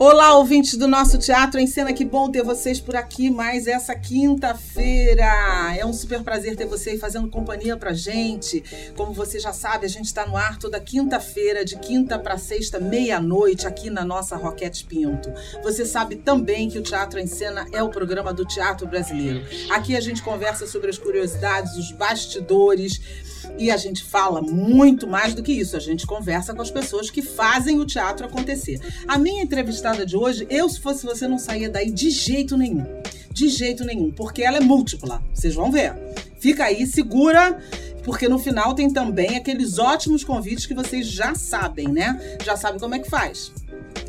Olá, ouvintes do nosso Teatro em Cena, que bom ter vocês por aqui mais essa quinta-feira. É um super prazer ter vocês fazendo companhia pra gente. Como você já sabe, a gente está no ar toda quinta-feira, de quinta para sexta, meia-noite, aqui na nossa Roquete Pinto. Você sabe também que o Teatro em Cena é o programa do teatro brasileiro. Aqui a gente conversa sobre as curiosidades, os bastidores e a gente fala muito mais do que isso. A gente conversa com as pessoas que fazem o teatro acontecer. A minha entrevistada de hoje, eu, se fosse você, não saía daí de jeito nenhum. De jeito nenhum, porque ela é múltipla. Vocês vão ver. Fica aí, segura porque no final tem também aqueles ótimos convites que vocês já sabem, né? Já sabem como é que faz.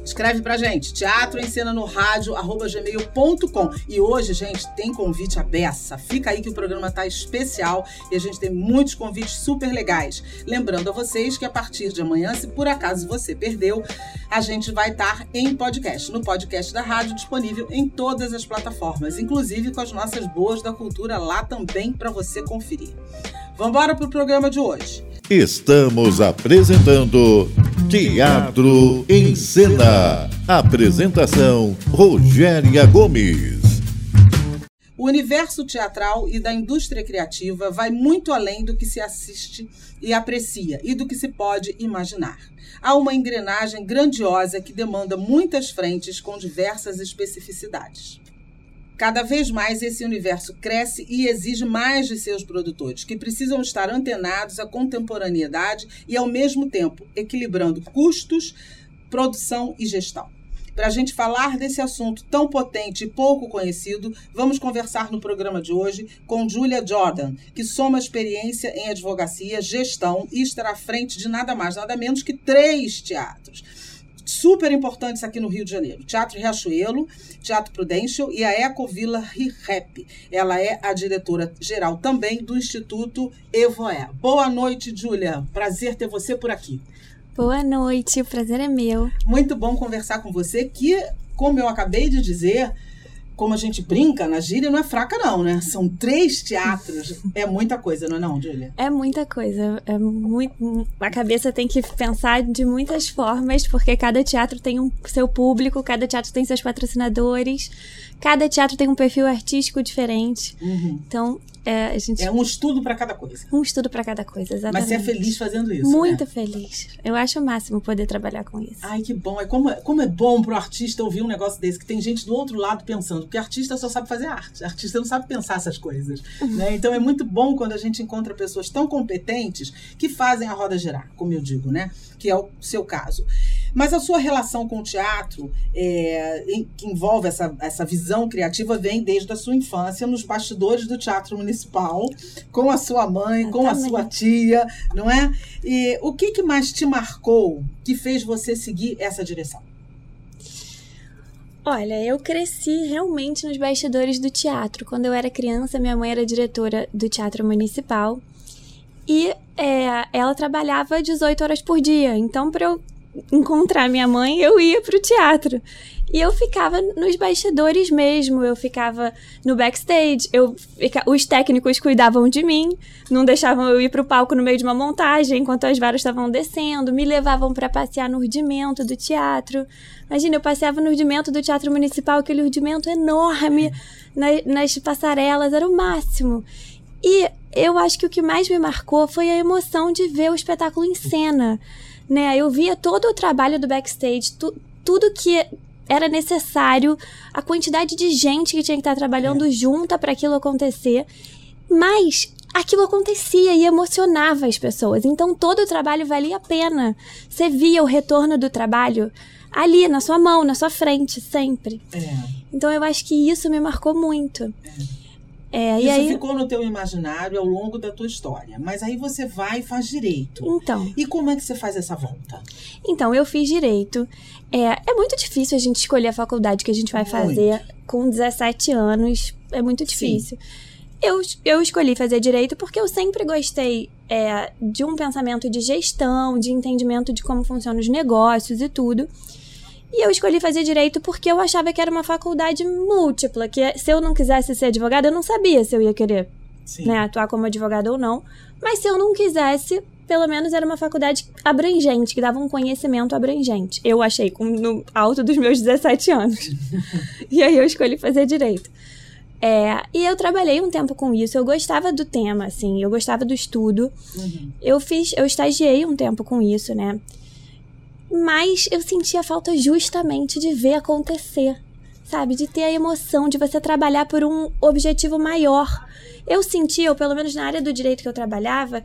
Escreve pra gente, teatro em cena no rádio, arroba gmail.com. E hoje, gente, tem convite à beça. Fica aí que o programa tá especial e a gente tem muitos convites super legais. Lembrando a vocês que a partir de amanhã, se por acaso você perdeu, a gente vai estar em podcast, no podcast da rádio, disponível em todas as plataformas, inclusive com as nossas boas da cultura lá também para você conferir. Vamos embora pro programa de hoje. Estamos apresentando Teatro em Cena. Apresentação: Rogéria Gomes. O universo teatral e da indústria criativa vai muito além do que se assiste e aprecia e do que se pode imaginar. Há uma engrenagem grandiosa que demanda muitas frentes com diversas especificidades. Cada vez mais esse universo cresce e exige mais de seus produtores, que precisam estar antenados à contemporaneidade e, ao mesmo tempo, equilibrando custos, produção e gestão. Para a gente falar desse assunto tão potente e pouco conhecido, vamos conversar no programa de hoje com Julia Jordan, que soma experiência em advocacia, gestão e estará à frente de nada mais, nada menos que três teatros super importantes aqui no Rio de Janeiro. Teatro Riachuelo, Teatro Prudential e a Ecovila RIREP. Ela é a diretora geral também do Instituto Evoé. Boa noite, Júlia. Prazer ter você por aqui. Boa noite, o prazer é meu. Muito bom conversar com você, que, como eu acabei de dizer, como a gente brinca na gíria, não é fraca, não, né? São três teatros. É muita coisa, não é não, Julia? É muita coisa. É muito... A cabeça tem que pensar de muitas formas, porque cada teatro tem um seu público, cada teatro tem seus patrocinadores, cada teatro tem um perfil artístico diferente. Uhum. Então, é, a gente... é um estudo para cada coisa. Um estudo para cada coisa, exatamente. Mas você é feliz fazendo isso? Muito né? feliz. Eu acho o máximo poder trabalhar com isso. Ai, que bom. É como, como é bom pro artista ouvir um negócio desse, que tem gente do outro lado pensando, porque artista só sabe fazer arte, artista não sabe pensar essas coisas. Uhum. Né? Então é muito bom quando a gente encontra pessoas tão competentes que fazem a roda girar, como eu digo, né? Que é o seu caso. Mas a sua relação com o teatro, é, que envolve essa, essa visão criativa, vem desde a sua infância nos bastidores do Teatro Municipal, com a sua mãe, Eu com também. a sua tia, não é? E o que, que mais te marcou que fez você seguir essa direção? Olha, eu cresci realmente nos bastidores do teatro. Quando eu era criança, minha mãe era diretora do Teatro Municipal e é, ela trabalhava 18 horas por dia. Então, para eu encontrar minha mãe, eu ia pro teatro. E eu ficava nos bastidores mesmo, eu ficava no backstage, eu os técnicos cuidavam de mim, não deixavam eu ir pro palco no meio de uma montagem enquanto as varas estavam descendo, me levavam para passear no rudimento do teatro. Imagina, eu passeava no rudimento do Teatro Municipal, aquele rudimento enorme nas passarelas, era o máximo. E eu acho que o que mais me marcou foi a emoção de ver o espetáculo em cena né? Eu via todo o trabalho do backstage, tu, tudo que era necessário, a quantidade de gente que tinha que estar trabalhando é. junta para aquilo acontecer. Mas aquilo acontecia e emocionava as pessoas. Então todo o trabalho valia a pena. Você via o retorno do trabalho ali na sua mão, na sua frente, sempre. É. Então eu acho que isso me marcou muito. É. É, Isso aí... ficou no teu imaginário ao longo da tua história. Mas aí você vai e faz direito. Então. E como é que você faz essa volta? Então, eu fiz direito. É, é muito difícil a gente escolher a faculdade que a gente vai muito. fazer com 17 anos. É muito difícil. Sim. Eu, eu escolhi fazer direito porque eu sempre gostei é, de um pensamento de gestão, de entendimento de como funcionam os negócios e tudo. E eu escolhi fazer direito porque eu achava que era uma faculdade múltipla, que se eu não quisesse ser advogada, eu não sabia se eu ia querer né, atuar como advogada ou não. Mas se eu não quisesse, pelo menos era uma faculdade abrangente, que dava um conhecimento abrangente. Eu achei no alto dos meus 17 anos. e aí eu escolhi fazer direito. É, e eu trabalhei um tempo com isso, eu gostava do tema, assim, eu gostava do estudo. Uhum. Eu fiz, eu estagiei um tempo com isso, né? Mas eu sentia falta justamente de ver acontecer, sabe? De ter a emoção de você trabalhar por um objetivo maior. Eu sentia, ou pelo menos na área do direito que eu trabalhava,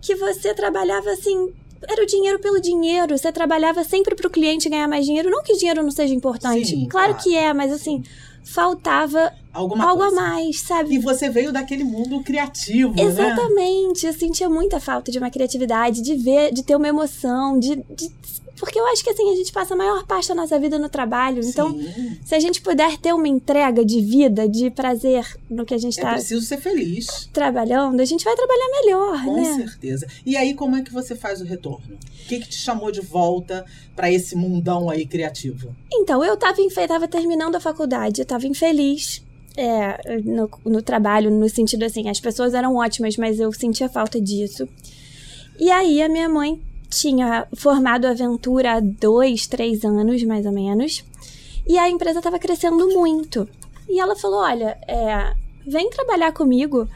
que você trabalhava assim. Era o dinheiro pelo dinheiro. Você trabalhava sempre para o cliente ganhar mais dinheiro. Não que o dinheiro não seja importante. Sim, claro, claro. que é, mas assim, faltava Alguma algo coisa. a mais, sabe? E você veio daquele mundo criativo, né? Exatamente, eu sentia muita falta de uma criatividade, de ver, de ter uma emoção, de, de- Porque eu acho que assim, a gente passa a maior parte da nossa vida no trabalho. Então, Sim, se a gente puder ter uma entrega de vida, de prazer no que a gente é está preciso ser feliz. trabalhando, a gente vai trabalhar melhor, Com né? certeza. E aí, como é que você faz o retorno? O que, que te chamou de volta para esse mundão aí criativo? Então, eu tava, tava terminando a faculdade, eu tava infeliz é, no, no trabalho, no sentido assim, as pessoas eram ótimas, mas eu sentia falta disso. E aí, a minha mãe tinha formado a Aventura há dois, três anos, mais ou menos, e a empresa tava crescendo muito. E ela falou: Olha, é, vem trabalhar comigo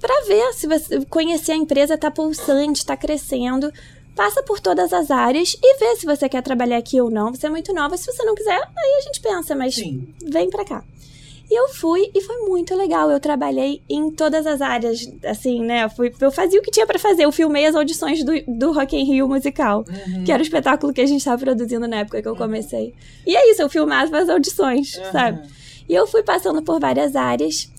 para ver se você conhecer a empresa, tá pulsante, tá crescendo. Passa por todas as áreas e vê se você quer trabalhar aqui ou não. Você é muito nova. Se você não quiser, aí a gente pensa, mas Sim. vem pra cá. E eu fui e foi muito legal. Eu trabalhei em todas as áreas, assim, né? Eu, fui, eu fazia o que tinha pra fazer. Eu filmei as audições do, do Rock in Rio musical, Uhum. que era o espetáculo que a gente estava produzindo na época que eu comecei. E é isso, eu filmava as audições, Uhum. sabe? E eu fui passando por várias áreas.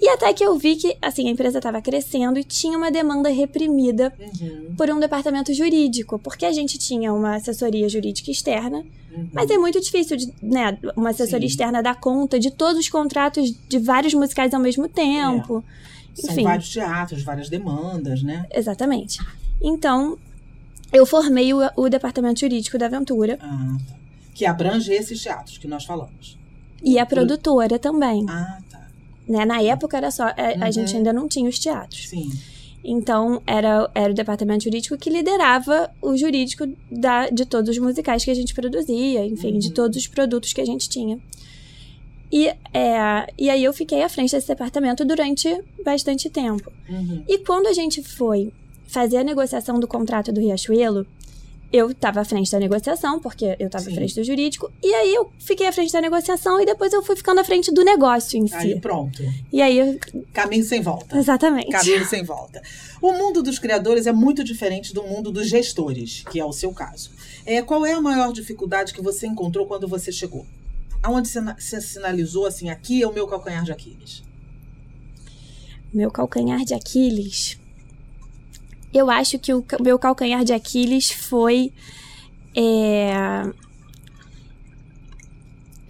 E até que eu vi que, assim, a empresa estava crescendo e tinha uma demanda reprimida Uhum. por um departamento jurídico, porque a gente tinha uma assessoria jurídica externa, Uhum. mas é muito difícil, de, né, uma assessoria Sim. externa dar conta de todos os contratos de vários musicais ao mesmo tempo. São Enfim, vários teatros, várias demandas, né? exatamente. Então, eu formei o, o departamento jurídico da Aventura Ah, tá. Que abrange esses teatros que nós falamos. e a produtora também. Ah. Né? Na época era só, a, a Uhum. gente ainda não tinha os teatros. Sim. Então, era, era o departamento jurídico que liderava o jurídico da, de todos os musicais que a gente produzia, enfim, de Uhum. todos os produtos que a gente tinha. E, é, e aí eu fiquei à frente desse departamento durante bastante tempo. Uhum. E quando a gente foi fazer a negociação do contrato do Riachuelo, eu estava à frente da negociação, porque eu estava à frente do jurídico, e aí eu fiquei à frente da negociação e depois eu fui ficando à frente do negócio em si. Aí pronto. E aí, eu- Caminho sem volta. exatamente. Caminho sem volta. O mundo dos criadores é muito diferente do mundo dos gestores, que é o seu caso. É, qual é a maior dificuldade que você encontrou quando você chegou? Aonde você sinalizou assim, aqui é o meu calcanhar de Aquiles? Meu calcanhar de Aquiles. Eu acho que o meu calcanhar de Aquiles foi. é,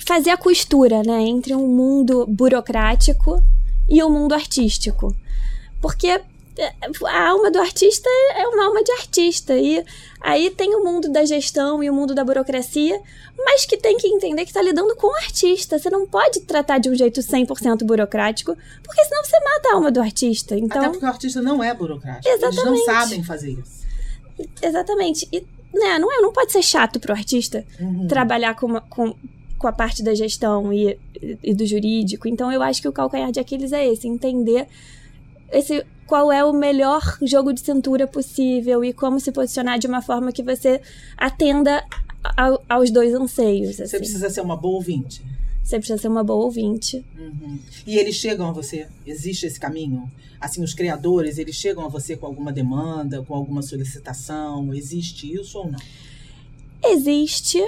fazer a costura, né? Entre um mundo burocrático e o mundo artístico. Porque a alma do artista é uma alma de artista. E aí tem o mundo da gestão e o mundo da burocracia, mas que tem que entender que está lidando com o artista. Você não pode tratar de um jeito 100% burocrático, porque senão você mata a alma do artista. Até Então, porque o artista não é burocrático. Eles não Exatamente. sabem fazer isso. exatamente. E, né, não, é, não pode ser chato pro artista Uhum. trabalhar com, uma- com, com a parte da gestão e, e do jurídico. Então, eu acho que o calcanhar de Aquiles é esse, entender esse qual é o melhor jogo de cintura possível e como se posicionar de uma forma que você atenda ao- aos dois anseios. Você Assim. precisa ser uma boa ouvinte. Você precisa ser uma boa ouvinte. Uhum. E eles chegam a você? Existe esse caminho? Assim, os criadores, eles chegam a você com alguma demanda, com alguma solicitação? Existe isso ou não? Existe,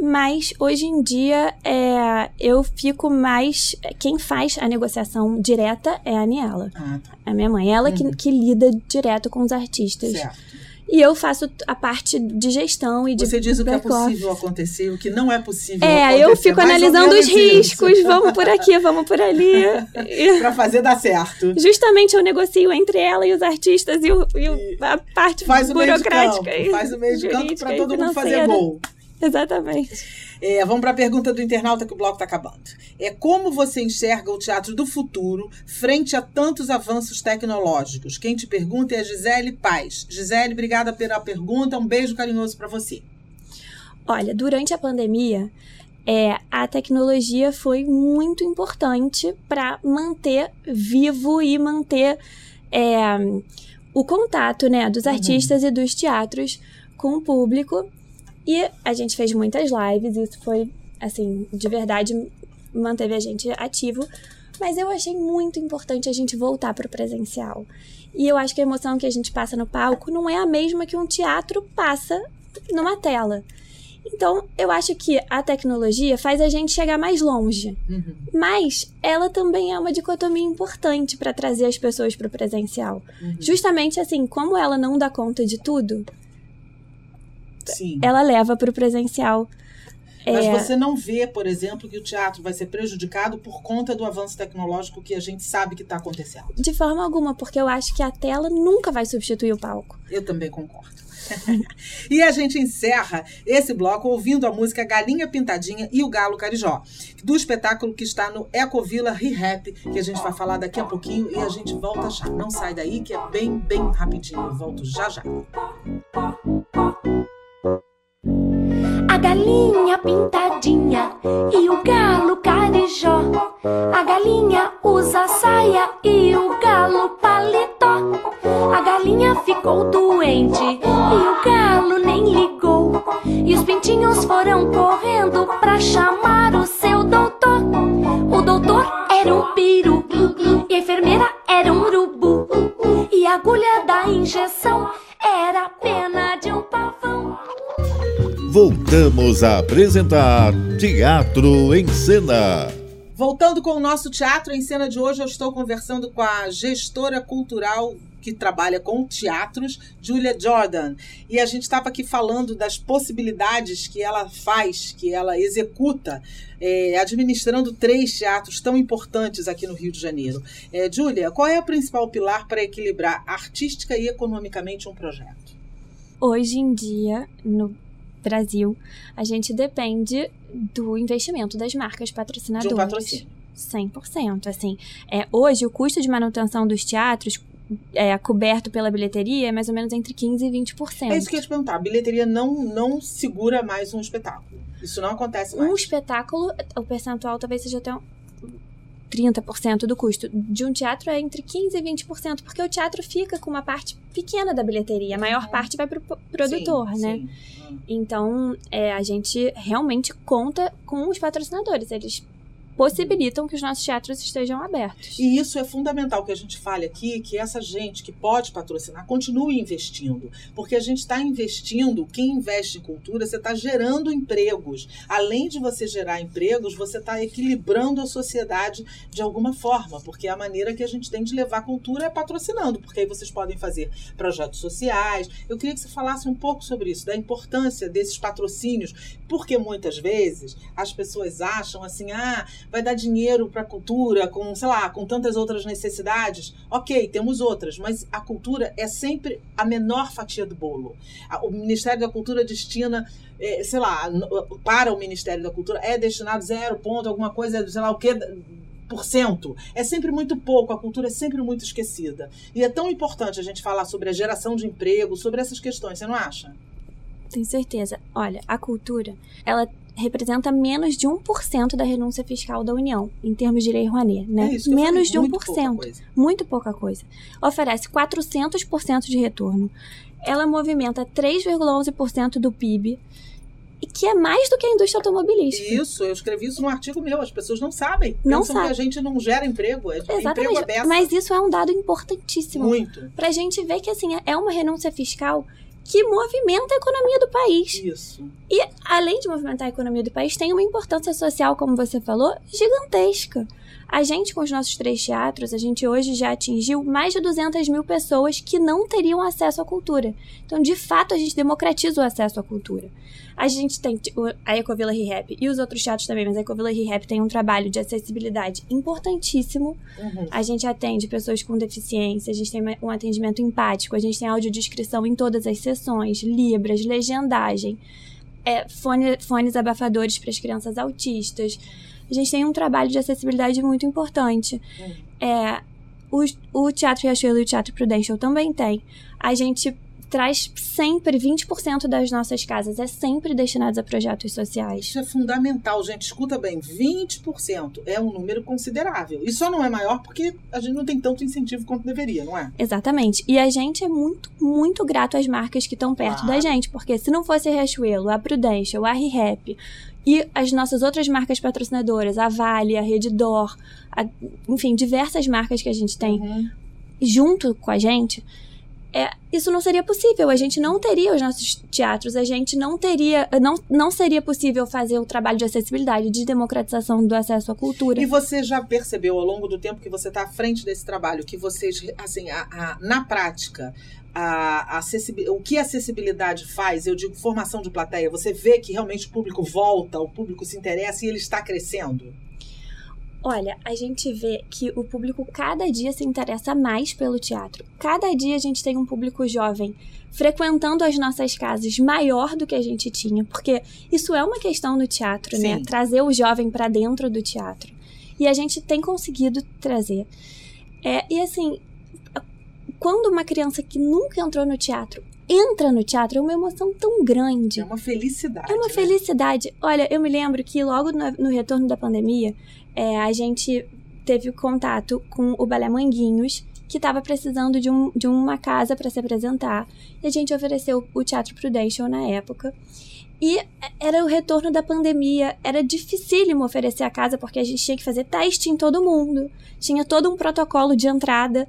mas hoje em dia é, eu fico mais. Quem faz a negociação direta é a Aniela, Ah, tá. a minha mãe. Ela que, Uhum. que lida direto com os artistas. Certo. E eu faço a parte de gestão e de Você diz o que é possível acontecer e o que não é possível É, acontecer. eu fico analisando os riscos, isso. vamos por aqui, vamos por ali. E Pra fazer dar certo. justamente eu negocio entre ela e os artistas e, o- e o- a parte Faz o meio de burocrática. campo. e Faz o meio de campo para e todo mundo fazer gol. Exatamente. É, vamos para a pergunta do internauta que o bloco está acabando. É como você enxerga o teatro do futuro frente a tantos avanços tecnológicos? Quem te pergunta é a Gisele Paz. Gisele, obrigada pela pergunta. Um beijo carinhoso para você. Olha, durante a pandemia, é, a tecnologia foi muito importante para manter vivo e manter é, o contato né, dos Uhum. artistas e dos teatros com o público. E a gente fez muitas lives, isso foi, assim, de verdade, manteve a gente ativo. Mas eu achei muito importante a gente voltar para o presencial. E eu acho que a emoção que a gente passa no palco não é a mesma que um teatro passa numa tela. Então, eu acho que a tecnologia faz a gente chegar mais longe, Uhum. mas ela também é uma dicotomia importante para trazer as pessoas para o presencial. Uhum. Justamente assim, como ela não dá conta de tudo, Sim. ela leva para o presencial. Mas É, você não vê, por exemplo, que o teatro vai ser prejudicado por conta do avanço tecnológico que a gente sabe que está acontecendo. de forma alguma, porque eu acho que a tela nunca vai substituir o palco. Eu também concordo. e a gente encerra esse bloco ouvindo a música Galinha Pintadinha e o Galo Carijó, do espetáculo que está no Ecovila Rehap, que a gente vai falar daqui a pouquinho e a gente volta já. Não sai daí que é bem, bem rapidinho. Eu volto já já. A galinha pintadinha e o galo carijó. A galinha usa saia e o galo paletó. A galinha ficou doente e o galo nem ligou. E os pintinhos foram correndo pra chamar o seu doutor. O doutor era um peru e a enfermeira era um urubu. E a agulha da injeção era a pena de um pavão. Voltamos a apresentar Teatro em Cena. Voltando com o nosso teatro em cena de hoje, eu estou conversando com a gestora cultural que trabalha com teatros, Julia Jordan. E a gente estava aqui falando das possibilidades que ela faz, que ela executa, é, administrando três teatros tão importantes aqui no Rio de Janeiro. É, Julia, qual é o principal pilar para equilibrar artística e economicamente um projeto? Hoje em dia, no Brasil, a gente depende do investimento das marcas De patrocinadoras. um patrocínio. 100%. Assim, é, hoje, o custo de manutenção dos teatros é, coberto pela bilheteria é mais ou menos entre 15% e 20%. É isso que eu ia te perguntar. A bilheteria não, não segura mais um espetáculo. Isso não acontece mais. Um espetáculo, o percentual talvez seja até um 30% do custo. De um teatro é entre 15% e 20%, porque o teatro fica com uma parte pequena da bilheteria. A maior parte vai para o produtor, Sim, né? sim. Então, é, a gente realmente conta com os patrocinadores. Eles possibilitam que os nossos teatros estejam abertos. E isso é fundamental que a gente fale aqui, que essa gente que pode patrocinar continue investindo. Porque a gente está investindo, quem investe em cultura, você está gerando empregos. Além de você gerar empregos, você está equilibrando a sociedade de alguma forma. Porque a maneira que a gente tem de levar cultura é patrocinando. Porque aí vocês podem fazer projetos sociais. Eu queria que você falasse um pouco sobre isso, da importância desses patrocínios. Porque muitas vezes as pessoas acham assim, ah, vai dar dinheiro para a cultura, com, sei lá, com tantas outras necessidades. Ok, temos outras, mas a cultura é sempre a menor fatia do bolo. O Ministério da Cultura destina, eh, sei lá, para o Ministério da Cultura é destinado zero ponto, alguma coisa, sei lá o quê, por cento. É sempre muito pouco, a cultura é sempre muito esquecida. E é tão importante a gente falar sobre a geração de emprego, sobre essas questões, você não acha? Tenho certeza. Olha, a cultura, ela representa menos de 1% da renúncia fiscal da União, em termos de lei Rouanet, né? É menos falei, de muito pouca 1%. coisa. muito pouca coisa. Oferece 400% de retorno. Ela movimenta 3,11% do PIB, e que é mais do que a indústria automobilística. Isso, eu escrevi isso num artigo meu, as pessoas não sabem. Não Pensam sabem. que a gente não gera emprego, é emprego Exatamente. beça. Mas isso é um dado importantíssimo. Muito. Pra gente ver que, assim, é uma renúncia fiscal que movimenta a economia do país. Isso. E, além de movimentar a economia do país, tem uma importância social, como você falou, gigantesca. A gente, com os nossos três teatros, a gente hoje já atingiu mais de 200 mil pessoas que não teriam acesso à cultura. Então, de fato, a gente democratiza o acesso à cultura. A gente tem a Ecovila Rehap e os outros teatros também, mas a Ecovila Rehap tem um trabalho de acessibilidade importantíssimo. Uhum. A gente atende pessoas com deficiência, a gente tem um atendimento empático, a gente tem audiodescrição em todas as sessões, libras, legendagem, é, fone, fones abafadores para as crianças autistas. A gente tem um trabalho de acessibilidade muito importante. Uhum. É, o, o Teatro Riachuelo e o Teatro Prudential também tem. A gente traz sempre 20% das nossas casas é sempre destinadas a projetos sociais. Isso é fundamental, gente. Escuta bem, 20% é um número considerável. E só não é maior porque a gente não tem tanto incentivo quanto deveria, não é? Exatamente. E a gente é muito, muito grato às marcas que estão perto Claro. da gente, porque se não fosse a Riachuelo, a Prudential, a ReHap e as nossas outras marcas patrocinadoras, a Vale, a Redditor, a- enfim, diversas marcas que a gente tem Uhum. junto com a gente, é, isso não seria possível. A gente não teria os nossos teatros, a gente não teria, não, não seria possível fazer o trabalho de acessibilidade, de democratização do acesso à cultura. E você já percebeu ao longo do tempo que você está à frente desse trabalho, que vocês, assim, a- a- na prática, a, o que a acessibilidade faz, eu digo formação de plateia, você vê que realmente o público volta, o público se interessa e ele está crescendo? Olha, a gente vê que o público cada dia se interessa mais pelo teatro. Cada dia a gente tem um público jovem frequentando as nossas casas maior do que a gente tinha, porque isso é uma questão no teatro, né? Sim. Trazer o jovem para dentro do teatro. E a gente tem conseguido trazer. É, e assim, quando uma criança que nunca entrou no teatro entra no teatro, é uma emoção tão grande. É uma felicidade. É uma né? felicidade. Olha, eu me lembro que logo no, no retorno da pandemia, é, a gente teve contato com o Balé Manguinhos, que estava precisando de, um, de uma casa para se apresentar. E a gente ofereceu o Teatro Prudential na época. E era o retorno da pandemia, era dificílimo oferecer a casa porque a gente tinha que fazer teste em todo mundo. Tinha todo um protocolo de entrada.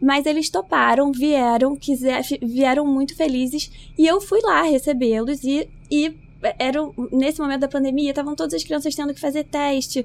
Mas eles toparam, vieram, quiser, vieram muito felizes. E eu fui lá recebê-los e, e era, nesse momento da pandemia, estavam todas as crianças tendo que fazer teste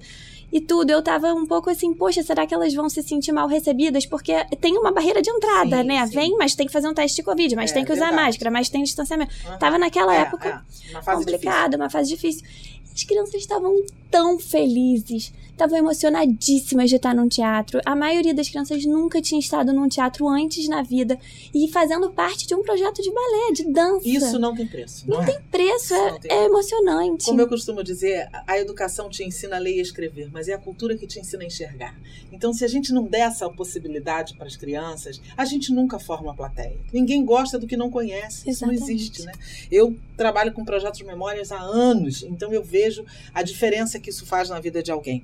e tudo. Eu tava um pouco assim, poxa, será que elas vão se sentir mal recebidas? Porque tem uma barreira de entrada, Sim, né? sim. Vem, mas tem que fazer um teste de Covid, mas É, tem que usar verdade. máscara, mas tem distanciamento. Aham. Tava naquela É, época é, complicada, uma fase difícil. As crianças estavam tão felizes, estavam emocionadíssimas de estar num teatro. A maioria das crianças nunca tinha estado num teatro antes na vida e fazendo parte de um projeto de balé, de dança. Isso não tem preço. Não, é? preço, isso é, não tem é emocionante. Como eu costumo dizer, a educação te ensina a ler e escrever, mas é a cultura que te ensina a enxergar. Então, se a gente não der essa possibilidade para as crianças, a gente nunca forma a plateia. Ninguém gosta do que não conhece. Isso não Exatamente. existe, né? Eu trabalho com projetos de memórias há anos, então eu vejo a diferença que isso faz na vida de alguém.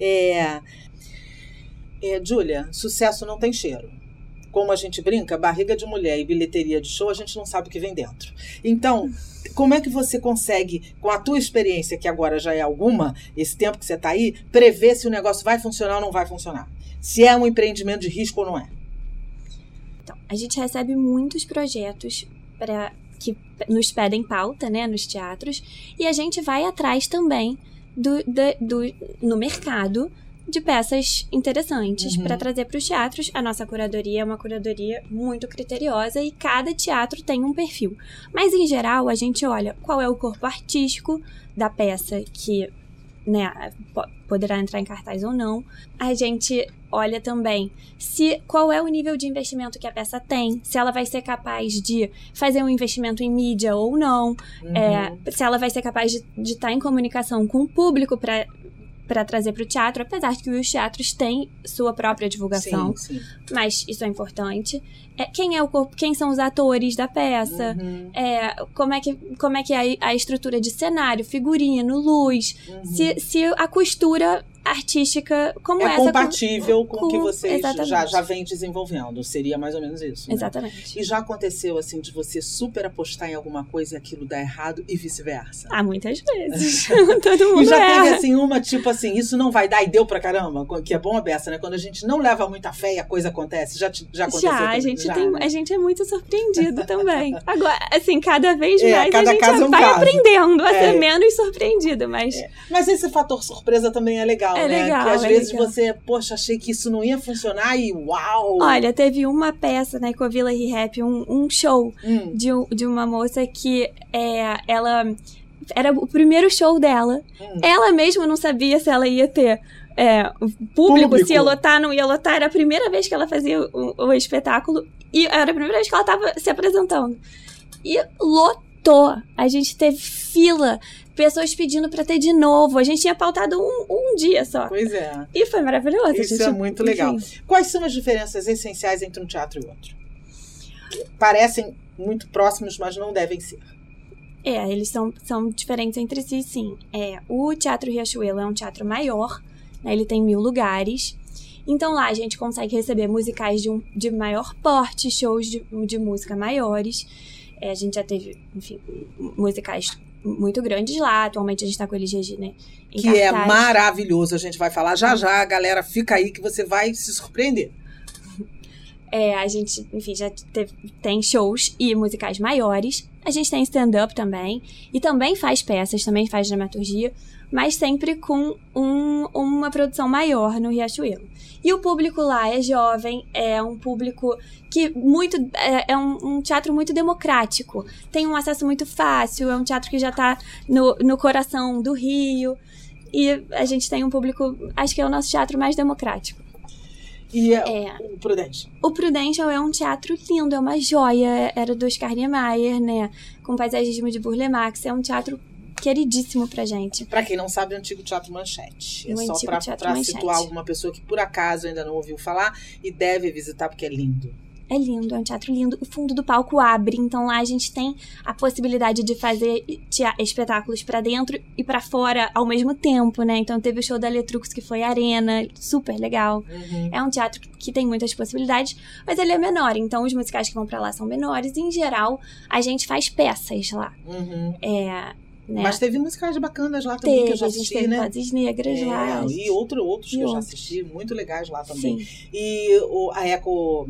É, é, Júlia, sucesso não tem cheiro. Como a gente brinca, barriga de mulher e bilheteria de show, a gente não sabe o que vem dentro. Então, como é que você consegue, com a tua experiência, que agora já é alguma, esse tempo que você está aí, prever se o negócio vai funcionar ou não vai funcionar? Se é um empreendimento de risco ou não é? Então, a gente recebe muitos projetos para que nos pedem pauta, né, nos teatros, e a gente vai atrás também do, da- do- no mercado de peças interessantes Uhum. para trazer para os teatros. A nossa curadoria é uma curadoria muito criteriosa e cada teatro tem um perfil. Mas em geral, a gente olha qual é o corpo artístico da peça que né, po- poderá entrar em cartaz ou não. A gente olha também se qual é o nível de investimento que a peça tem, se ela vai ser capaz de fazer um investimento em mídia ou não, Uhum. é, se ela vai ser capaz de estar em comunicação com o público para para trazer para o teatro, apesar de que os teatros têm sua própria divulgação, Sim, sim. mas isso é importante. É, quem é o corpo, quem são os atores da peça? Uhum, É, como é que, como é, que é a, a estrutura de cenário, figurino, luz, uhum. se, se a costura artística, como é essa com- compatível com o que com- vocês já, exatamente. já vem desenvolvendo. Seria mais ou menos isso. né? Exatamente. E já aconteceu assim de você super apostar em alguma coisa e aquilo dar errado e vice-versa? Ah, muitas vezes. Todo mundo E já erra. teve assim uma tipo assim, isso não vai dar e deu pra caramba, que é bom a beça, né? Quando a gente não leva muita fé e a coisa acontece. Já, já aconteceu Já, a gente, Já, tem, né? a gente é muito surpreendido também. Agora, assim, cada vez É, mais cada a gente caso é um vai aprendendo a É. ser menos surpreendido, mas Mas esse fator surpresa também é legal, legal, É né? legal, que às é vezes legal. você, poxa, achei que isso não ia funcionar e uau! Olha, teve uma peça na Ecovilla Rap, um, um show Hum, de, de uma moça que é, ela era o primeiro show dela. Hum. Ela mesma não sabia se ela ia ter é, público, Público. se ia lotar, não ia lotar. Era a primeira vez que ela fazia o, o espetáculo e era a primeira vez que ela estava se apresentando. E lotou. A gente teve fila, pessoas pedindo pra ter de novo. A gente tinha pautado um, um dia só. pois é. E foi maravilhoso. Isso gente- é muito legal. enfim. Quais são as diferenças essenciais entre um teatro e outro? Parecem muito próximos, mas não devem ser. É, eles são, são diferentes entre si, sim. É, o Teatro Riachuelo é um teatro maior, né, ele tem mil lugares. Então lá a gente consegue receber musicais de, um, de maior porte, shows de, de música maiores. É, a gente já teve, enfim, musicais muito grandes lá. Atualmente a gente tá com o Elis Regina em Que é cartaz. maravilhoso. A gente vai falar já já. Galera, fica aí que você vai se surpreender. É, a gente, enfim, já teve- tem shows e musicais maiores. A gente tem stand-up também. E também faz peças, também faz dramaturgia. Mas sempre com um- uma produção maior no Riachuelo. E o público lá é jovem, é um público que muito. É, é um, um teatro muito democrático. Tem um acesso muito fácil, é um teatro que já tá no, no coração do Rio. E a gente tem um público. Acho que é o nosso teatro mais democrático. E é, É. o Prudente. O Prudential é um teatro lindo, é uma joia. Era do Oscar Niemeyer, né? Com paisagismo de Burle Marx. É um teatro queridíssimo pra gente. Pra quem não sabe, o antigo Teatro Manchete. É O só antigo pra, Teatro pra Manchete. situar alguma pessoa que por acaso ainda não ouviu falar e deve visitar porque é lindo. É lindo, é um teatro lindo. O fundo do palco abre, então lá a gente tem a possibilidade de fazer espetáculos pra dentro e pra fora ao mesmo tempo, né? Então teve o show da Letrux que foi arena, super legal. Uhum. É um teatro que tem muitas possibilidades, mas ele é menor, então os musicais que vão pra lá são menores e em geral a gente faz peças lá. Uhum. É, né? Mas teve musicais bacanas lá também que eu Teve, já a gente assisti, teve né? Vozes Negras É, lá. e outro, outros E que eu já outros. assisti, muito legais lá também. Sim. E o, a Eco.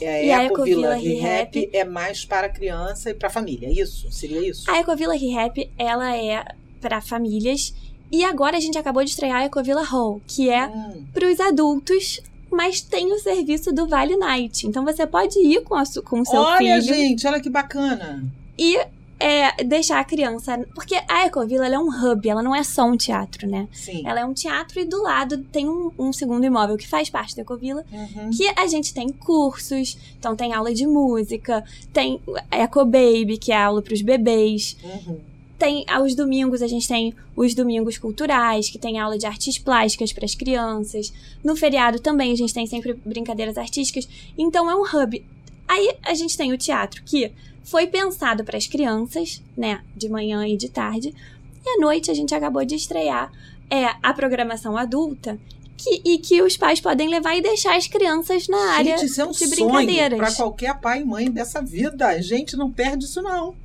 E a Eco Villa Ecovilla Rehap Rehap é mais para criança e para família, é isso? Seria isso? A Ecovilla Rehap, ela é para famílias. E agora a gente acabou de estrear a Ecovilla Hall, que é Hum, para os adultos, mas tem o serviço do Vale Night. Então você pode ir com, a com o seu Olha, filho gente, olha que bacana. e é, deixar a criança. Porque a Ecovilla ela é um hub, ela não é só um teatro, né? Sim. Ela é um teatro e do lado tem um, um segundo imóvel que faz parte da Ecovilla. Uhum. que a gente tem cursos, então tem aula de música, tem Eco Baby, que é aula para os bebês, Uhum. tem aos domingos a gente tem os domingos culturais, que tem aula de artes plásticas para as crianças. No feriado também a gente tem sempre brincadeiras artísticas. Então é um hub. Aí a gente tem o teatro que foi pensado para as crianças, né, de manhã e de tarde. E à noite a gente acabou de estrear é a programação adulta. Que, e que os pais podem levar e deixar as crianças na área Gente, isso é um de brincadeiras. para qualquer pai e mãe dessa vida. Gente, não perde isso não.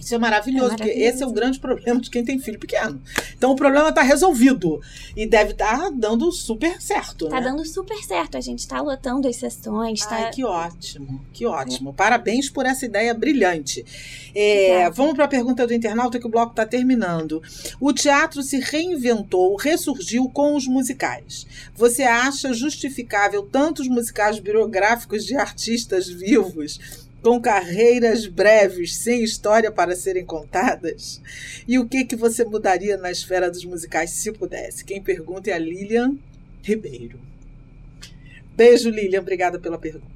Isso é maravilhoso, É porque maravilhoso. esse é o grande problema de quem tem filho pequeno. Então o problema está resolvido e deve estar dando super certo, Tá né? dando super certo. A gente tá lotando as sessões, tá? Ai, que ótimo, que ótimo. Parabéns por essa ideia brilhante. É, vamos para a pergunta do internauta que o bloco está terminando. O teatro se reinventou, ressurgiu com os musicais. Você acha justificável tantos musicais biográficos de artistas vivos com carreiras breves, sem história para serem contadas? E o que, que você mudaria na esfera dos musicais se pudesse? Quem pergunta é a Lilian Ribeiro. Beijo, Lilian. Obrigada pela pergunta.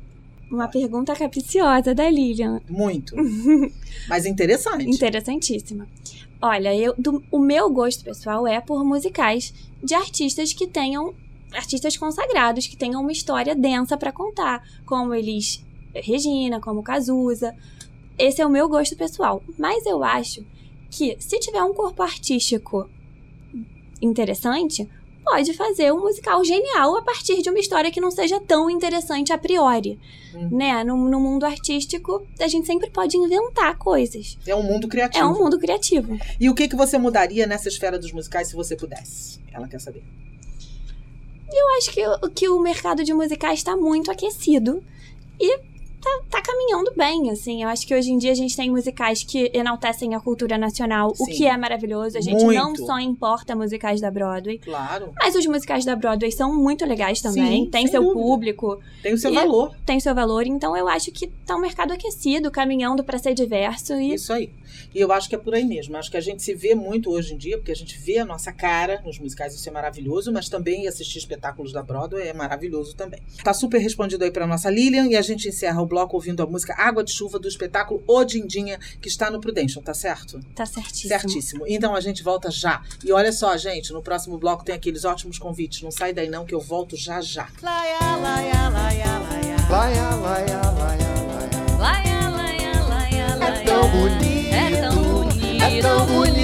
Uma pergunta capiciosa da Lilian. Muito. Mas interessante. Interessantíssima. Olha, eu, do- o meu gosto pessoal é por musicais de artistas que tenham. Artistas consagrados, que tenham uma história densa pra contar. Como eles. Regina, como Cazuza. Esse é o meu gosto pessoal. Mas eu acho que se tiver um corpo artístico interessante, pode fazer um musical genial a partir de uma história que não seja tão interessante a priori. Uhum. Né? No, no mundo artístico, a gente sempre pode inventar coisas. É um mundo criativo. É um mundo criativo. E o que, que você mudaria nessa esfera dos musicais se você pudesse? Ela quer saber. Eu acho que, o- que o mercado de musicais está muito aquecido. E tá, tá caminhando bem, assim. Eu acho que hoje em dia a gente tem musicais que enaltecem a cultura nacional, o Sim. que é maravilhoso. A gente Muito. não só importa musicais da Broadway. Claro. Mas os musicais da Broadway são muito legais também. Sim, tem seu dúvida. público, Tem o seu valor. tem seu valor. Então eu acho que tá um mercado aquecido, caminhando pra ser diverso. E Isso aí. E eu acho que é por aí mesmo. Acho que a gente se vê muito hoje em dia, porque a gente vê a nossa cara nos musicais, isso é maravilhoso, mas também assistir espetáculos da Broadway é maravilhoso também. Tá super respondido aí pra nossa Lilian e a gente encerra o bloco ouvindo a música Água de Chuva do espetáculo O Dindinha, que está no Prudential, tá certo? tá certíssimo. Certíssimo. Então a gente volta já. E olha só, gente, no próximo bloco tem aqueles ótimos convites. Não sai daí não que eu volto já já. Laia, laia, laia, laia, laia, É tão bonito, É tão bonito, é tão bonito,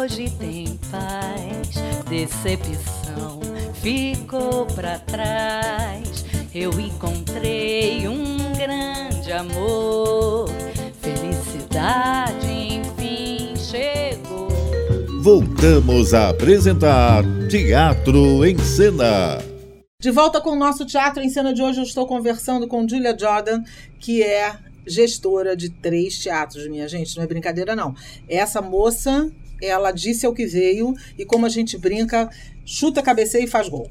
hoje tem paz, decepção ficou pra trás. Eu encontrei um grande amor, felicidade enfim chegou. Voltamos a apresentar Teatro em Cena. De volta com o nosso Teatro em Cena de hoje, eu estou conversando com Julia Jordan, que é gestora de três teatros, minha gente. Não é brincadeira, não. Essa moça, ela disse ao que veio, e como a gente brinca, chuta, cabeceia e faz gol.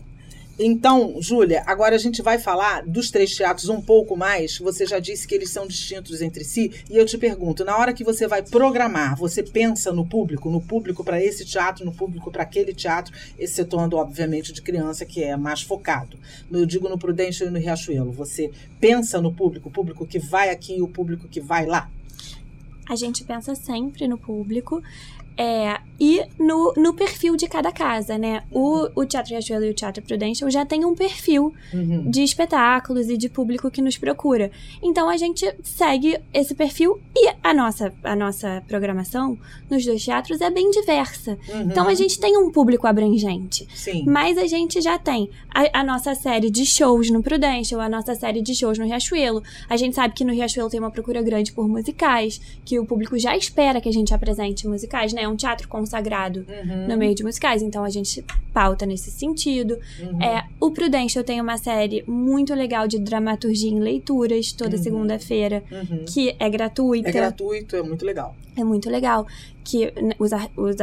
Então, Júlia, agora a gente vai falar dos três teatros um pouco mais. Você já disse que eles são distintos entre si. E eu te pergunto, na hora que você vai programar, você pensa no público, no público para esse teatro, no público para aquele teatro, excetuando, obviamente, de criança, que é mais focado. Eu digo no Prudential e no Riachuelo. Você pensa no público, o público que vai aqui e o público que vai lá. A gente pensa sempre no público. É, e no, no perfil de cada casa, né? O, o Teatro Riachuelo e o Teatro Prudential já tem um perfil Uhum. de espetáculos e de público que nos procura. Então a gente segue esse perfil e a nossa, a nossa programação nos dois teatros é bem diversa. Uhum. Então a gente tem um público abrangente. Sim. Mas a gente já tem a, a nossa série de shows no Prudential, a nossa série de shows no Riachuelo. A gente sabe que no Riachuelo tem uma procura grande por musicais, que o público já espera que a gente apresente musicais, né? Um teatro consagrado Uhum. no meio de musicais, então a gente pauta nesse sentido. Uhum. É, o Prudential tem uma série muito legal de dramaturgia em leituras toda Uhum. segunda-feira, Uhum. que é gratuita. É gratuito, é muito legal. É muito legal. Que né, os, os,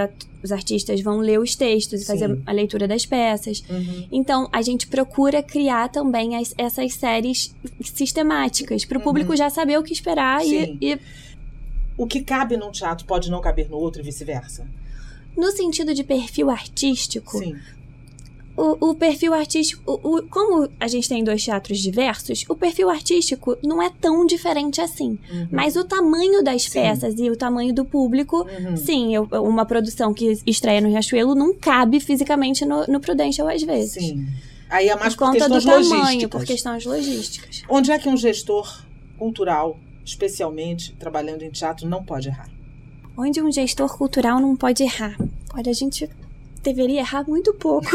os artistas vão ler os textos e fazer a leitura das peças. Uhum. Então, a gente procura criar também as- essas séries sistemáticas, para o Uhum. público já saber o que esperar Sim. e, e, O que cabe num teatro pode não caber no outro e vice-versa. no sentido de perfil artístico, Sim. o, o perfil artístico, o- o- como a gente tem dois teatros diversos, o perfil artístico não é tão diferente assim. Uhum. Mas o tamanho das Sim. peças e o tamanho do público Uhum. Sim, eu- uma produção que estreia no Riachuelo não cabe fisicamente no, no Prudential às vezes. Sim. Aí é mais por por, conta do tamanho, por questões logísticas. Onde é que um gestor cultural, especialmente trabalhando em teatro, não pode errar? Onde um gestor cultural não pode errar. Olha, a gente deveria errar muito pouco.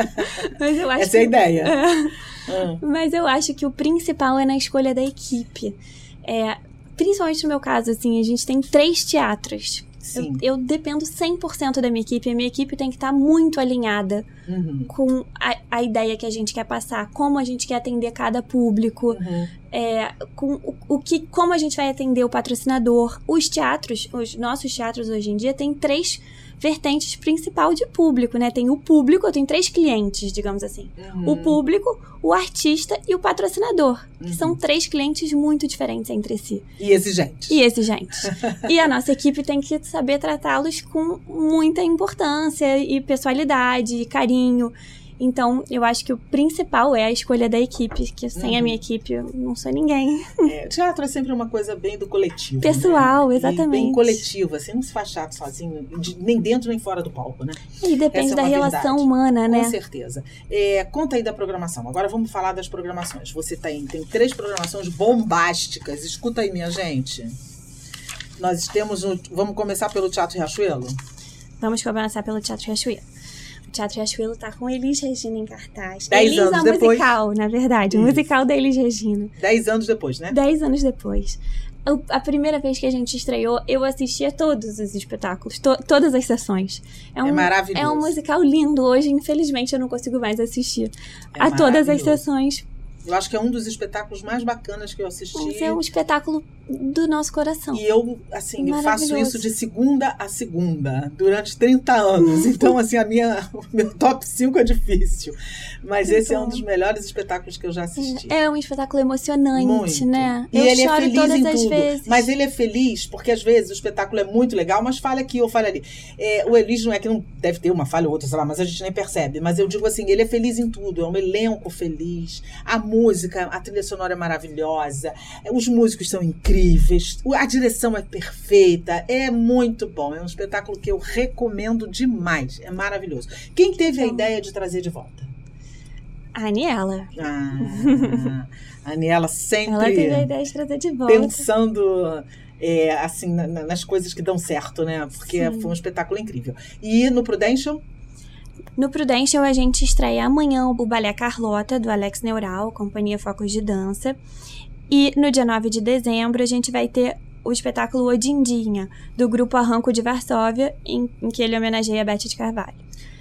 Mas eu acho Essa é a ideia. É. Ah, Mas eu acho que o principal é na escolha da equipe. É, principalmente no meu caso, assim, a gente tem três teatros. Eu, sim. eu dependo 100% da minha equipe. A minha equipe tem que estar muito alinhada Uhum. com a, a ideia que a gente quer passar, como a gente quer atender cada público, Uhum. é, com o, o que, como a gente vai atender o patrocinador. Os teatros, os nossos teatros hoje em dia têm três vertentes principal de público, né? Tem o público, eu tenho três clientes, digamos assim. Uhum. O público, o artista e o patrocinador. Que Uhum. são três clientes muito diferentes entre si. E exigente. E esse, gente. e a nossa equipe tem que saber tratá-los com muita importância e pessoalidade e carinho. Então, eu acho que o principal é a escolha da equipe, que sem a Uhum. minha equipe eu não sou ninguém. É, teatro é sempre uma coisa bem do coletivo. Pessoal, né? E exatamente. bem coletivo, assim, não se faz teatro sozinho, de- nem dentro nem fora do palco, né? E depende é da relação verdade. humana, né? Com certeza. É, conta aí da programação. Agora vamos falar das programações. Você tem, tem três programações bombásticas. Escuta aí, minha gente. Nós temos. Um, vamos começar pelo Teatro Riachuelo? Vamos começar pelo Teatro Riachuelo. Teatro Riachuelo tá com Elis Regina em cartaz. Dez Elis anos a depois. musical, na verdade. O Isso. musical da Elis Regina. Dez anos depois, né? Dez anos depois. a primeira vez que a gente estreou, eu assistia todos os espetáculos, to, todas as sessões. É, um, é maravilhoso. É um musical lindo. Hoje, infelizmente, eu não consigo mais assistir é a todas as sessões eu acho que é um dos espetáculos mais bacanas que eu assisti. Esse é um espetáculo do nosso coração. E eu, assim, eu faço isso de segunda a segunda, durante 30 anos. Então, assim, a minha, o meu top 5 é difícil. Mas então, esse é um dos melhores espetáculos que eu já assisti. É um espetáculo emocionante, muito. né? E eu ele é feliz todas em as tudo. Vezes. Mas ele é feliz porque, às vezes, o espetáculo é muito legal, mas falha aqui ou falha ali. É, o Elis não é que não deve ter uma falha ou outra, sei lá, mas a gente nem percebe. Mas eu digo assim, ele é feliz em tudo. É um elenco feliz. A música, a trilha sonora é maravilhosa. Os músicos são incríveis a direção é perfeita, é muito bom. É um espetáculo que eu recomendo demais. É maravilhoso. Quem teve a ideia de trazer de volta? A Aniela. Ah, a Aniela sempre. Ela teve a ideia de trazer de volta. Pensando. É, assim, na, nas coisas que dão certo, né? Porque Sim. foi um espetáculo incrível. E no Prudential? No Prudential, a gente estreia amanhã o Balé Carlota, do Alex Neural, Companhia Focos de Dança. E no dia 9 de dezembro, a gente vai ter o espetáculo Odindinha, do grupo Arranco de Varsóvia, em, em que ele homenageia a Beth de Carvalho.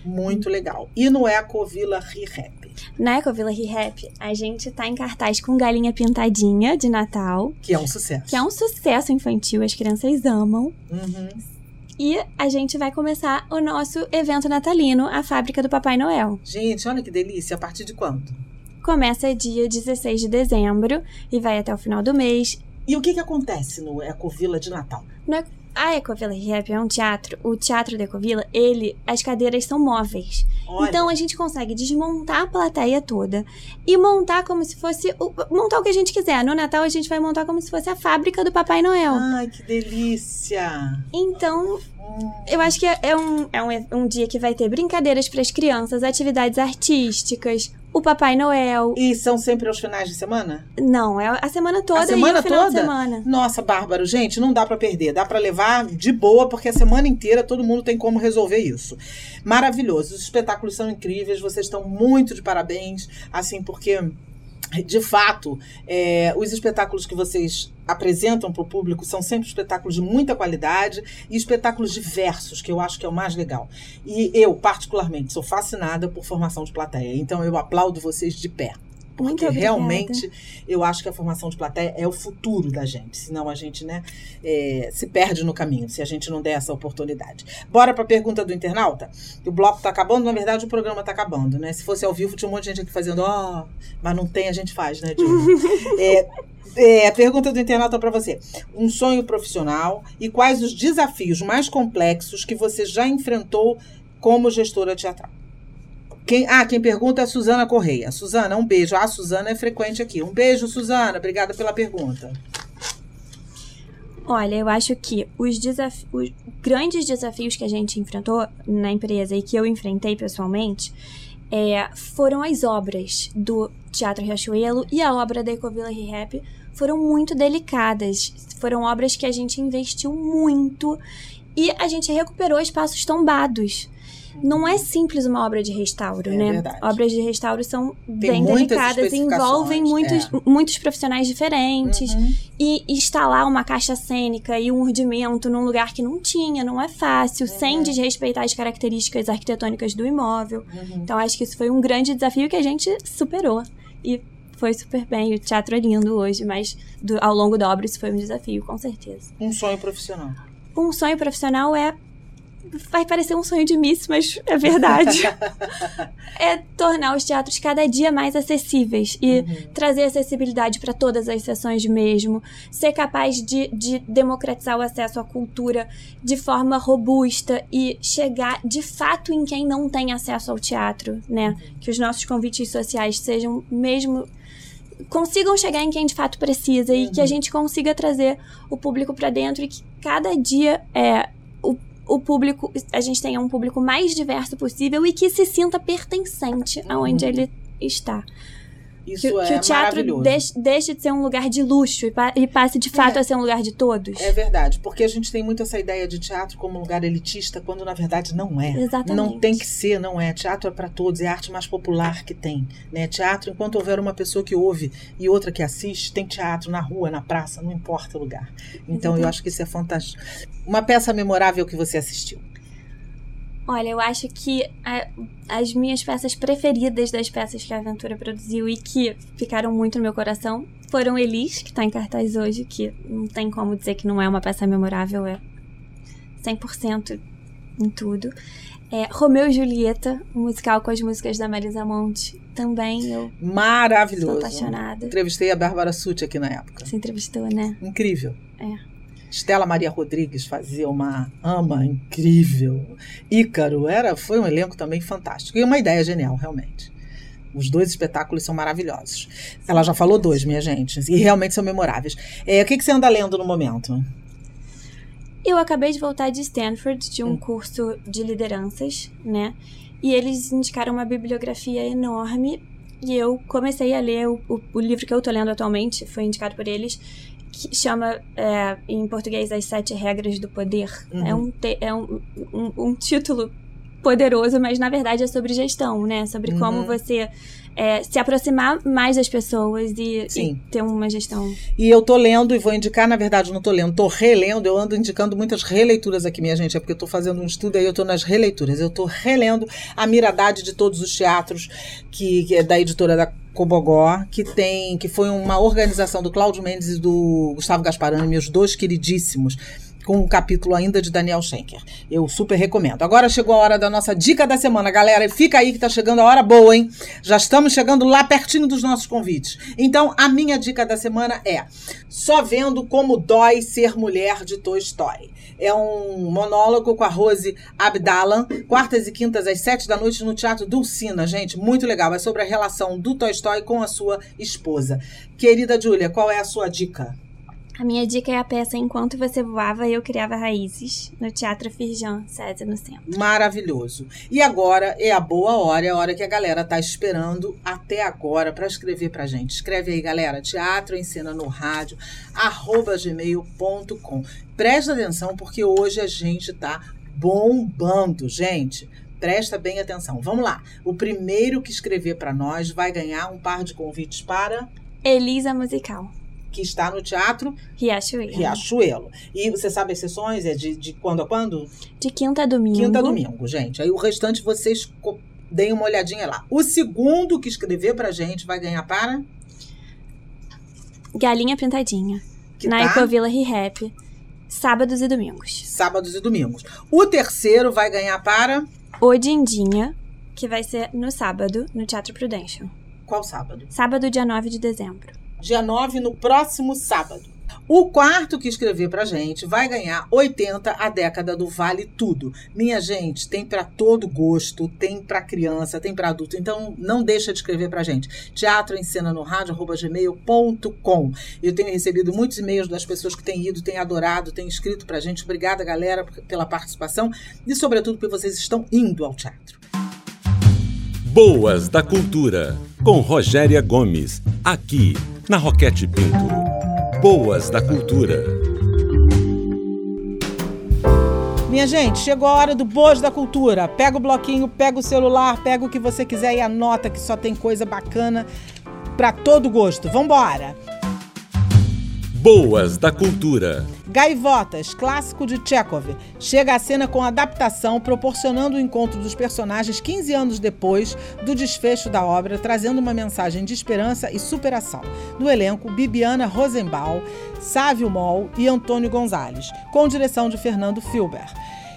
Muito legal. E no Ecovila Re-Rap? Na Ecovila Re-Rap, a gente tá em cartaz com Galinha Pintadinha, de Natal. Que é um sucesso. Que é um sucesso infantil, as crianças amam. Uhum. E a gente vai começar o nosso evento natalino, a Fábrica do Papai Noel. Gente, olha que delícia. A partir de quando? Começa dia 16 de dezembro e vai até o final do mês. E o que, que acontece no Ecovila de Natal? No, a Ecovila Rap é um teatro. O teatro da Ecovila, ele, as cadeiras são móveis. Olha. Então a gente consegue desmontar a plateia toda e montar como se fosse o, montar o que a gente quiser. No Natal a gente vai montar como se fosse a fábrica do Papai Noel. Ai, que delícia! Então eu acho que é, é um, é um, um dia que vai ter brincadeiras para as crianças, atividades artísticas, o Papai Noel. E são sempre aos finais de semana? Não, é a semana toda a semana e o final toda? de semana. Nossa, Bárbaro, gente, não dá para perder. Dá para levar de boa, porque a semana inteira todo mundo tem como resolver isso. Maravilhoso. Os espetáculos são incríveis, vocês estão muito de parabéns, assim, porque de fato, é, os espetáculos que vocês apresentam para o público são sempre espetáculos de muita qualidade e espetáculos diversos, que eu acho que é o mais legal. E eu, particularmente, sou fascinada por formação de plateia, então eu aplaudo vocês de pé. Porque realmente eu acho que a formação de plateia é o futuro da gente. Senão a gente né, é, se perde no caminho, se a gente não der essa oportunidade. Bora para a pergunta do internauta? O bloco está acabando, na verdade o programa está acabando, né? Se fosse ao vivo, tinha um monte de gente aqui fazendo, ó, oh, mas não tem, a gente faz, né, é, é, a pergunta do internauta para você. Um sonho profissional e quais os desafios mais complexos que você já enfrentou como gestora teatral? Quem, ah, quem pergunta é a Suzana Correia. Suzana, um beijo. Ah, a Suzana é frequente aqui. Um beijo, Suzana. Obrigada pela pergunta. Olha, eu acho que os, desaf os grandes desafios que a gente enfrentou na empresa e que eu enfrentei pessoalmente é, foram as obras do Teatro Riachuelo e a obra da Ecovila Rehap foram muito delicadas. Foram obras que a gente investiu muito e a gente recuperou espaços tombados não é simples uma obra de restauro, é né? Verdade. Obras de restauro são Tem bem delicadas, envolvem muitos, é. muitos profissionais diferentes. Uhum. E instalar uma caixa cênica e um urdimento num lugar que não tinha, não é fácil, uhum. sem desrespeitar as características arquitetônicas do imóvel. Uhum. Então, acho que isso foi um grande desafio que a gente superou. E foi super bem. O teatro é lindo hoje, mas do, ao longo da obra isso foi um desafio, com certeza. Um sonho profissional. Um sonho profissional é vai parecer um sonho de miss, mas é verdade. é tornar os teatros cada dia mais acessíveis e uhum. trazer acessibilidade para todas as sessões mesmo, ser capaz de, de democratizar o acesso à cultura de forma robusta e chegar de fato em quem não tem acesso ao teatro, né? Uhum. Que os nossos convites sociais sejam mesmo consigam chegar em quem de fato precisa uhum. e que a uhum. gente consiga trazer o público para dentro e que cada dia é, o público, a gente tenha um público mais diverso possível e que se sinta pertencente aonde uhum. ele está. Isso que, é que o teatro deixe, deixe de ser um lugar de luxo e, pa- e passe de fato É. a ser um lugar de todos. É verdade, porque a gente tem muito essa ideia de teatro como um lugar elitista, quando na verdade não é. Exatamente. Não tem que ser, não é. Teatro é para todos, é a arte mais popular que tem. Né? Teatro, enquanto houver uma pessoa que ouve e outra que assiste, tem teatro na rua, na praça, não importa o lugar. Então eu Exatamente. acho que isso é fantástico. Uma peça memorável que você assistiu. Olha, eu acho que a- as minhas peças preferidas das peças que a Aventura produziu e que ficaram muito no meu coração foram Elis, que tá em cartaz hoje, que não tem como dizer que não é uma peça memorável, é 100% em tudo. É, Romeu e Julieta, um musical com as músicas da Marisa Monte, também eu sou Maravilhoso. apaixonada. Entrevistei a Bárbara Sutti aqui na época. Você entrevistou, né? Incrível. É. Estela Maria Rodrigues fazia uma ama incrível. Ícaro era, foi um elenco também fantástico. E uma ideia genial, realmente. Os dois espetáculos são maravilhosos. Ela já falou dois, minha gente, e realmente são memoráveis. É, o que, que você anda lendo no momento? Eu acabei de voltar de Stanford, de um Hum. curso de lideranças, né? E eles indicaram uma bibliografia enorme. E eu comecei a ler o, o- o livro que eu tô lendo atualmente, foi indicado por eles, que chama, é, em português, As Sete Regras do Poder. Uhum. É, um, te- é um, um, um título poderoso, mas na verdade é sobre gestão, né? Sobre Uhum. como você é, se aproximar mais das pessoas e, e ter uma gestão. E eu tô lendo e vou indicar, na verdade, não tô lendo, tô relendo. Eu ando indicando muitas releituras aqui, minha gente, é porque eu tô fazendo um estudo aí, eu tô nas releituras. Eu tô relendo a Miradade de Todos os Teatros, que, que é da editora da Cobogó, que tem, que foi uma organização do Cláudio Mendes e do Gustavo Gasparani, meus dois queridíssimos. Com um capítulo ainda de Daniel Schenker. Eu super recomendo. Agora chegou a hora da nossa dica da semana, galera. Fica aí que tá chegando a hora boa, hein? Já estamos chegando lá pertinho dos nossos convites. Então, a minha dica da semana é Só Vendo Como Dói Ser Mulher de Toy Story. É um monólogo com a Rose Abdallah, quartas e quintas às sete da noite no Teatro Dulcina, gente. Muito legal. É sobre a relação do Toy Story com a sua esposa. Querida Júlia, qual é a sua dica? A minha dica é a peça Enquanto Você Voava, Eu Criava Raízes, no Teatro Firjan, sede no centro. Maravilhoso. E agora é a boa hora, é a hora que a galera tá esperando até agora para escrever pra gente. Escreve aí, galera, teatro em cena no rádio, arroba gmail.com. Presta atenção, porque hoje a gente tá bombando, gente. Presta bem atenção. Vamos lá. O primeiro que escrever para nós vai ganhar um par de convites para Elisa Musical, que está no Teatro Riachuelo. Riachuelo. E você sabe as sessões? É de, de quando a quando? De quinta a domingo. Quinta a domingo, gente. Aí o restante vocês deem uma olhadinha lá. O segundo que escrever pra gente vai ganhar para Galinha Pintadinha, que na tá Ecovila Rehap, sábados e domingos. sábados e domingos. O terceiro vai ganhar para Odindinha, que vai ser no sábado, no Teatro Prudential. qual sábado? Sábado, dia 9 de dezembro. Dia 9 no próximo sábado. O quarto que escrever pra gente vai ganhar 80 a década do Vale Tudo. Minha gente, tem pra todo gosto, tem pra criança, tem pra adulto. Então não deixa de escrever pra gente. Teatro em cena no rádio gmail.com. Eu tenho recebido muitos e-mails das pessoas que têm ido, têm adorado, têm escrito pra gente. Obrigada, galera, pela participação e sobretudo porque vocês estão indo ao teatro. Boas da Cultura, com Rogéria Gomes, aqui na Roquete Pinto. Boas da Cultura. Minha gente, chegou a hora do Boas da Cultura. Pega o bloquinho, pega o celular, pega o que você quiser e anota que só tem coisa bacana pra todo gosto. Vambora! Boas da Cultura. Gaivotas, clássico de Chekhov, chega à cena com adaptação, proporcionando o encontro dos personagens 15 anos depois do desfecho da obra, trazendo uma mensagem de esperança e superação. No elenco, Bibiana Rosenbaum, Sávio Moll e Antônio Gonzalez, com direção de Fernando Filber.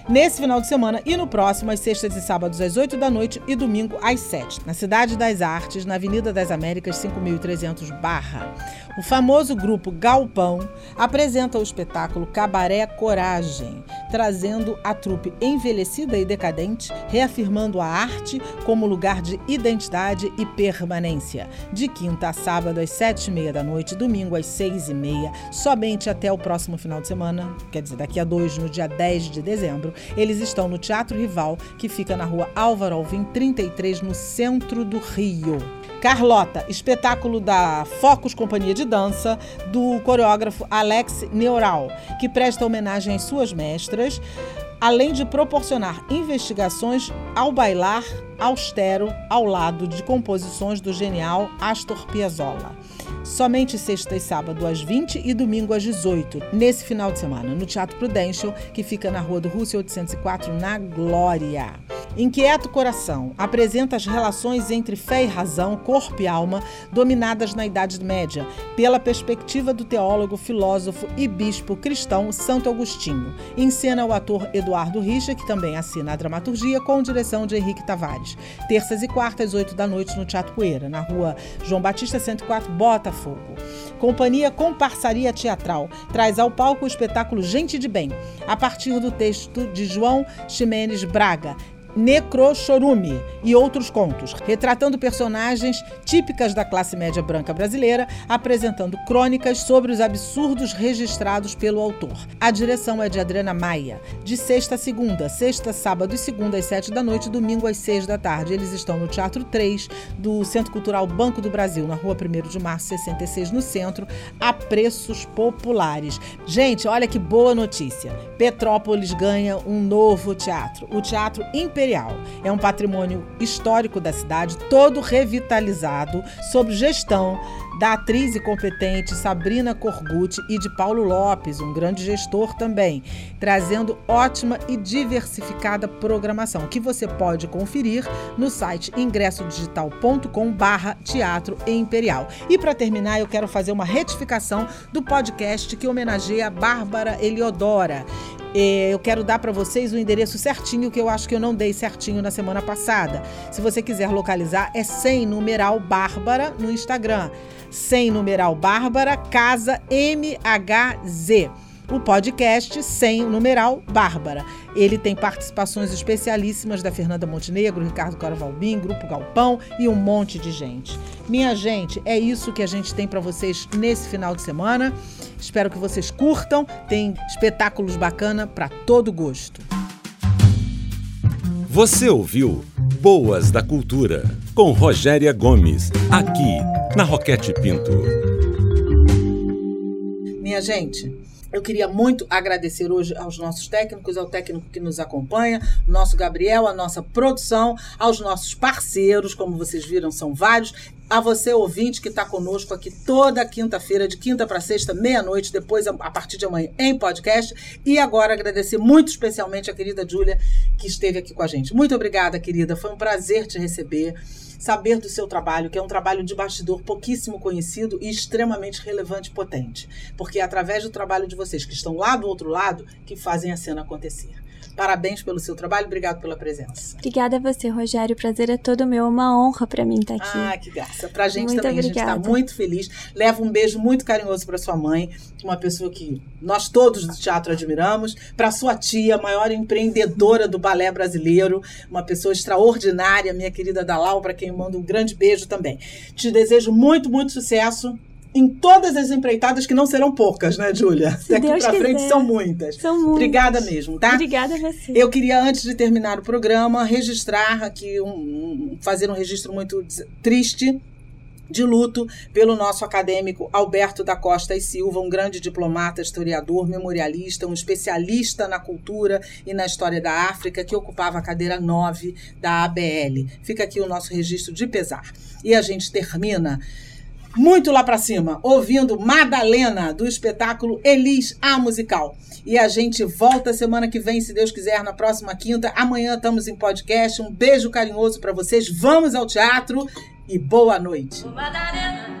Nesse final de semana e no próximo, às sextas e sábados às 8 da noite e domingo às 7, na Cidade das Artes, na Avenida das Américas 5300 Barra. O famoso grupo Galpão apresenta o espetáculo Cabaré Coragem, trazendo a trupe envelhecida e decadente, reafirmando a arte como lugar de identidade e permanência. De quinta a sábado às sete e meia da noite, domingo às seis e meia, somente até o próximo final de semana, quer dizer, daqui a dois, no dia 10 de dezembro, eles estão no Teatro Rival, que fica na rua Álvaro Alvim 33, no centro do Rio. Carlota, espetáculo da Focus Companhia de Dança, do coreógrafo Alex Neural, que presta homenagem às suas mestras, além de proporcionar investigações ao bailar austero ao lado de composições do genial Astor Piazzolla. Somente sexta e sábado às 20 e domingo às 18, nesse final de semana, no Teatro Prudential, que fica na Rua do Rússia 804, na Glória. Inquieto Coração apresenta as relações entre fé e razão, corpo e alma, dominadas na Idade Média, pela perspectiva do teólogo, filósofo e bispo cristão Santo Agostinho. Encena o ator Eduardo Richa, que também assina a dramaturgia, com direção de Henrique Tavares. Terças e quartas, 8 da noite, no Teatro Poeira, na rua João Batista 104, Botafogo. Companhia Comparsaria Teatral traz ao palco o espetáculo Gente de Bem, a partir do texto de João Ximenes Braga, Necrochorume e outros contos, retratando personagens típicas da classe média branca brasileira, apresentando crônicas sobre os absurdos registrados pelo autor. A direção é de Adriana Maia. De sexta a segunda, sexta, sábado e segunda às sete da noite, domingo às seis da tarde. Eles estão no Teatro 3 do Centro Cultural Banco do Brasil, na rua 1 de março, 66, no centro, a preços populares. Gente, olha que boa notícia. Petrópolis ganha um novo teatro, o Teatro Imperial Imperial. É um patrimônio histórico da cidade, todo revitalizado, sob gestão da atriz e competente Sabrina Corgucci e de Paulo Lopes, um grande gestor também, trazendo ótima e diversificada programação, que você pode conferir no site ingressodigital.com/barra Teatro Imperial. E para terminar, eu quero fazer uma retificação do podcast que homenageia a Bárbara Eliodora. É, eu quero dar para vocês o endereço certinho que eu acho que eu não dei certinho na semana passada. Se você quiser localizar, é sem numeral Bárbara no Instagram. Sem numeral Bárbara, Casa MHZ o podcast sem numeral Bárbara. Ele tem participações especialíssimas da Fernanda Montenegro, Ricardo Caravalbim, Grupo Galpão e um monte de gente. Minha gente, é isso que a gente tem para vocês nesse final de semana. Espero que vocês curtam. Tem espetáculos bacana para todo gosto. Você ouviu Boas da Cultura com Rogéria Gomes, aqui na Roquete Pinto. Minha gente, eu queria muito agradecer hoje aos nossos técnicos, ao técnico que nos acompanha, o nosso Gabriel, a nossa produção, aos nossos parceiros, como vocês viram, são vários, a você, ouvinte, que está conosco aqui toda quinta-feira, de quinta para sexta, meia-noite, depois, a partir de amanhã, em podcast. E agora agradecer muito especialmente a querida Júlia, que esteve aqui com a gente. Muito obrigada, querida. Foi um prazer te receber saber do seu trabalho, que é um trabalho de bastidor pouquíssimo conhecido e extremamente relevante e potente. Porque é através do trabalho de vocês que estão lá do outro lado que fazem a cena acontecer. Parabéns pelo seu trabalho, obrigado pela presença. Obrigada a você, Rogério. O prazer é todo meu, é uma honra para mim estar aqui. Ah, que graça. Pra gente muito também, obrigada. a gente está muito feliz. Leva um beijo muito carinhoso para sua mãe, uma pessoa que nós todos do teatro admiramos, para sua tia, maior empreendedora do balé brasileiro, uma pessoa extraordinária, minha querida Dalau, para quem eu mando um grande beijo também. Te desejo muito, muito sucesso em todas as empreitadas, que não serão poucas, né, Júlia? Daqui para frente são muitas. São muitas. Obrigada mesmo, tá? Obrigada a você. Eu queria, antes de terminar o programa, registrar aqui, um, um, fazer um registro muito triste de luto pelo nosso acadêmico Alberto da Costa e Silva, um grande diplomata, historiador, memorialista, um especialista na cultura e na história da África, que ocupava a cadeira 9 da ABL. Fica aqui o nosso registro de pesar. E a gente termina muito lá para cima, ouvindo Madalena do espetáculo Elis a Musical. E a gente volta semana que vem, se Deus quiser, na próxima quinta. Amanhã estamos em podcast. Um beijo carinhoso para vocês. Vamos ao teatro e boa noite. Madalena.